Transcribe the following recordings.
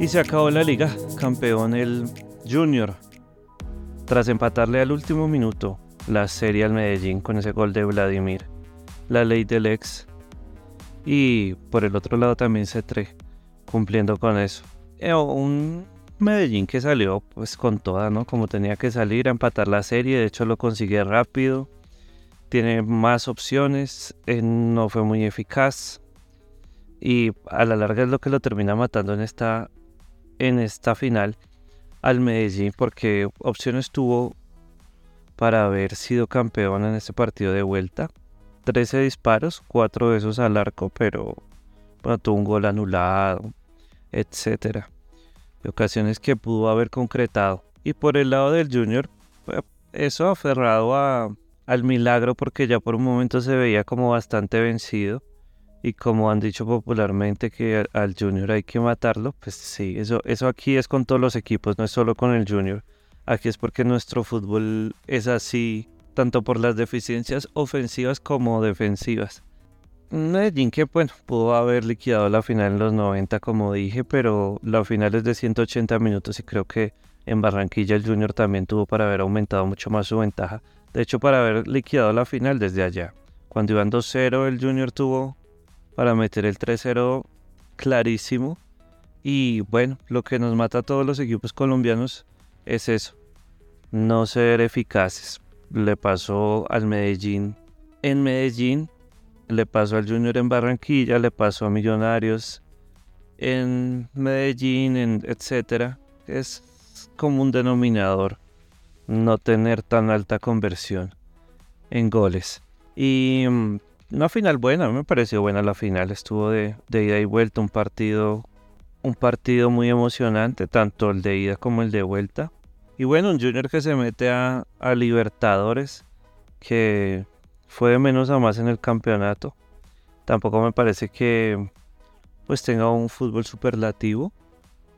Y se acabó la liga, campeón el Junior. Tras empatarle al último minuto la serie al Medellín con ese gol de Vladimir, la ley del ex. Y por el otro lado también C3, cumpliendo con eso. Eh, un Medellín que salió pues con toda, ¿no? Como tenía que salir a empatar la serie, de hecho lo consiguió rápido, tiene más opciones, eh, no fue muy eficaz y a la larga es lo que lo termina matando en esta, en esta final al Medellín porque opciones tuvo para haber sido campeón en este partido de vuelta. 13 disparos, 4 de esos al arco, pero bueno, tuvo un gol anulado, etcétera de ocasiones que pudo haber concretado. Y por el lado del Junior, pues, eso aferrado a, al milagro porque ya por un momento se veía como bastante vencido. Y como han dicho popularmente que al Junior hay que matarlo, pues sí, eso, eso aquí es con todos los equipos, no es solo con el Junior. Aquí es porque nuestro fútbol es así, tanto por las deficiencias ofensivas como defensivas. Medellín que bueno, pudo haber liquidado la final en los 90 como dije, pero la final es de 180 minutos y creo que en Barranquilla el Junior también tuvo para haber aumentado mucho más su ventaja. De hecho, para haber liquidado la final desde allá. Cuando iban 2-0 el Junior tuvo para meter el 3-0 clarísimo. Y bueno, lo que nos mata a todos los equipos colombianos es eso. No ser eficaces. Le pasó al Medellín en Medellín le pasó al Junior en Barranquilla, le pasó a Millonarios en Medellín, en etcétera. Es como un denominador no tener tan alta conversión en goles. Y mm, una final buena, me pareció buena la final, estuvo de, ida y vuelta, un partido, un partido muy emocionante, tanto el de ida como el de vuelta. Y bueno, un Junior que se mete a, a Libertadores, que fue de menos a más en el campeonato. Tampoco me parece que pues tenga un fútbol superlativo,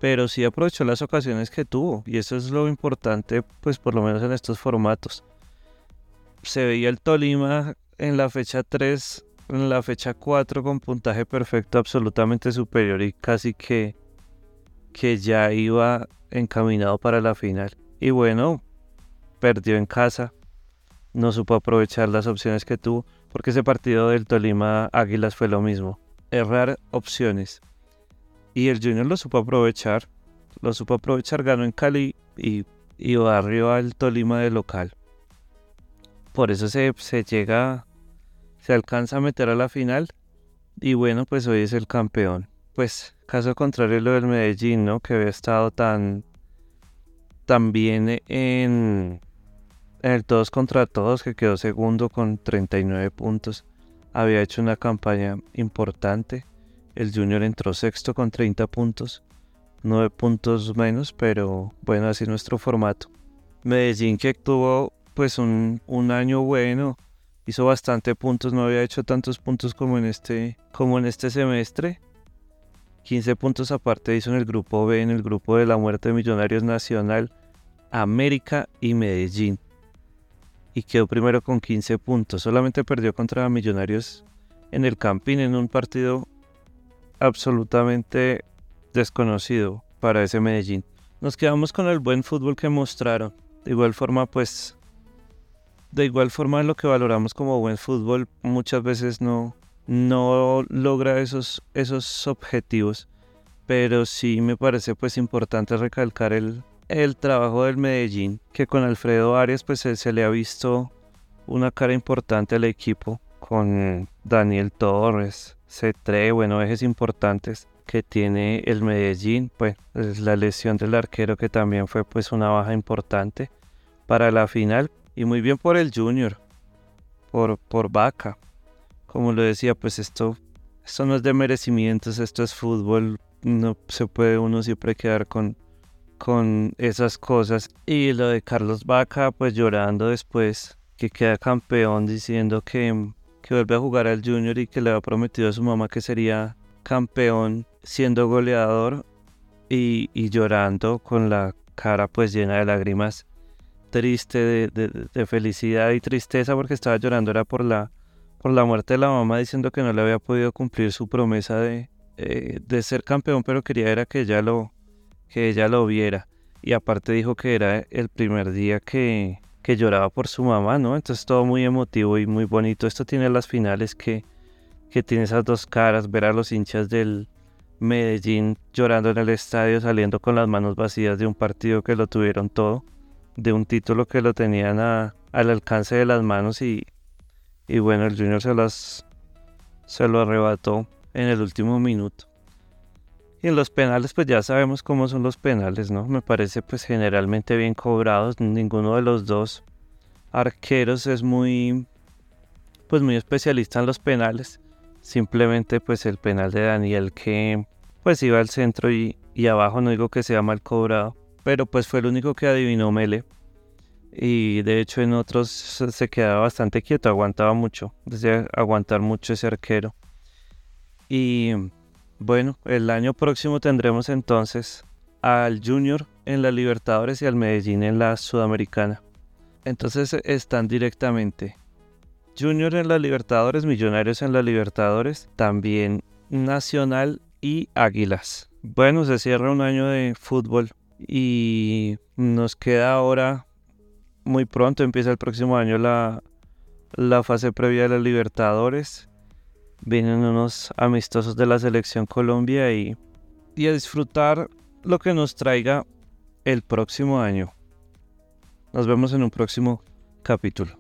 pero sí aprovechó las ocasiones que tuvo y eso es lo importante pues por lo menos en estos formatos. Se veía el Tolima en la fecha 3, en la fecha 4 con puntaje perfecto absolutamente superior y casi que que ya iba encaminado para la final. Y bueno, perdió en casa, no supo aprovechar las opciones que tuvo, porque ese partido del Tolima Águilas fue lo mismo, errar opciones. Y el Junior lo supo aprovechar, lo supo aprovechar, ganó en Cali y, y barrió al Tolima de local. Por eso se, se llega, se alcanza a meter a la final y bueno, pues hoy es el campeón. Pues caso contrario lo del Medellín, ¿no? Que había estado tan, tan bien en en el todos contra todos, que quedó segundo con 39 puntos, había hecho una campaña importante. El Junior entró sexto con 30 puntos, 9 puntos menos, pero bueno, así nuestro formato. Medellín que tuvo pues un, un año bueno, hizo bastante puntos, no había hecho tantos puntos como en este, como en este semestre. 15 puntos aparte hizo en el grupo B, en el grupo de la muerte de Millonarios Nacional, América y Medellín y quedó primero con 15 puntos. Solamente perdió contra Millonarios en el Campín en un partido absolutamente desconocido para ese Medellín. Nos quedamos con el buen fútbol que mostraron. De igual forma, pues, de igual forma lo que valoramos como buen fútbol muchas veces no, no logra esos, esos objetivos. Pero sí me parece pues importante recalcar el, el trabajo del Medellín, que con Alfredo Arias pues se, le ha visto una cara importante al equipo, con Daniel Torres, C3, bueno, ejes importantes que tiene el Medellín, pues la lesión del arquero que también fue pues una baja importante para la final y muy bien por el Junior, por, por Vaca. Como lo decía, pues esto, esto no es de merecimientos, esto es fútbol, no se puede uno siempre quedar con, con esas cosas. Y lo de Carlos Vaca, pues llorando después que queda campeón, diciendo que, que vuelve a jugar al Junior y que le había prometido a su mamá que sería campeón siendo goleador y, llorando con la cara pues llena de lágrimas, triste de, felicidad y tristeza porque estaba llorando era por la, por la muerte de la mamá diciendo que no le había podido cumplir su promesa de, eh, de ser campeón, pero quería era que ella lo, que ella lo viera. Y aparte dijo que era el primer día que, que lloraba por su mamá, ¿no? Entonces todo muy emotivo y muy bonito. Esto tiene las finales que, que tiene esas dos caras, ver a los hinchas del Medellín llorando en el estadio, saliendo con las manos vacías de un partido que lo tuvieron todo, de un título que lo tenían al alcance de las manos y, y bueno, el Junior se, las, se lo arrebató en el último minuto. Y en los penales, pues ya sabemos cómo son los penales, ¿no? Me parece pues generalmente bien cobrados. Ninguno de los dos arqueros es muy, pues muy especialista en los penales. Simplemente pues el penal de Daniel que pues iba al centro y, y abajo, no digo que sea mal cobrado. Pero pues fue el único que adivinó Mele. Y de hecho en otros se quedaba bastante quieto, aguantaba mucho. Desde aguantar mucho ese arquero. Y bueno, el año próximo tendremos entonces al Junior en la Libertadores y al Medellín en la Sudamericana. Entonces están directamente Junior en la Libertadores, Millonarios en la Libertadores, también Nacional y Águilas. Bueno, se cierra un año de fútbol y nos queda ahora muy pronto, empieza el próximo año la, la fase previa de la Libertadores vienen unos amistosos de la selección Colombia y, y a disfrutar lo que nos traiga el próximo año. Nos vemos en un próximo capítulo.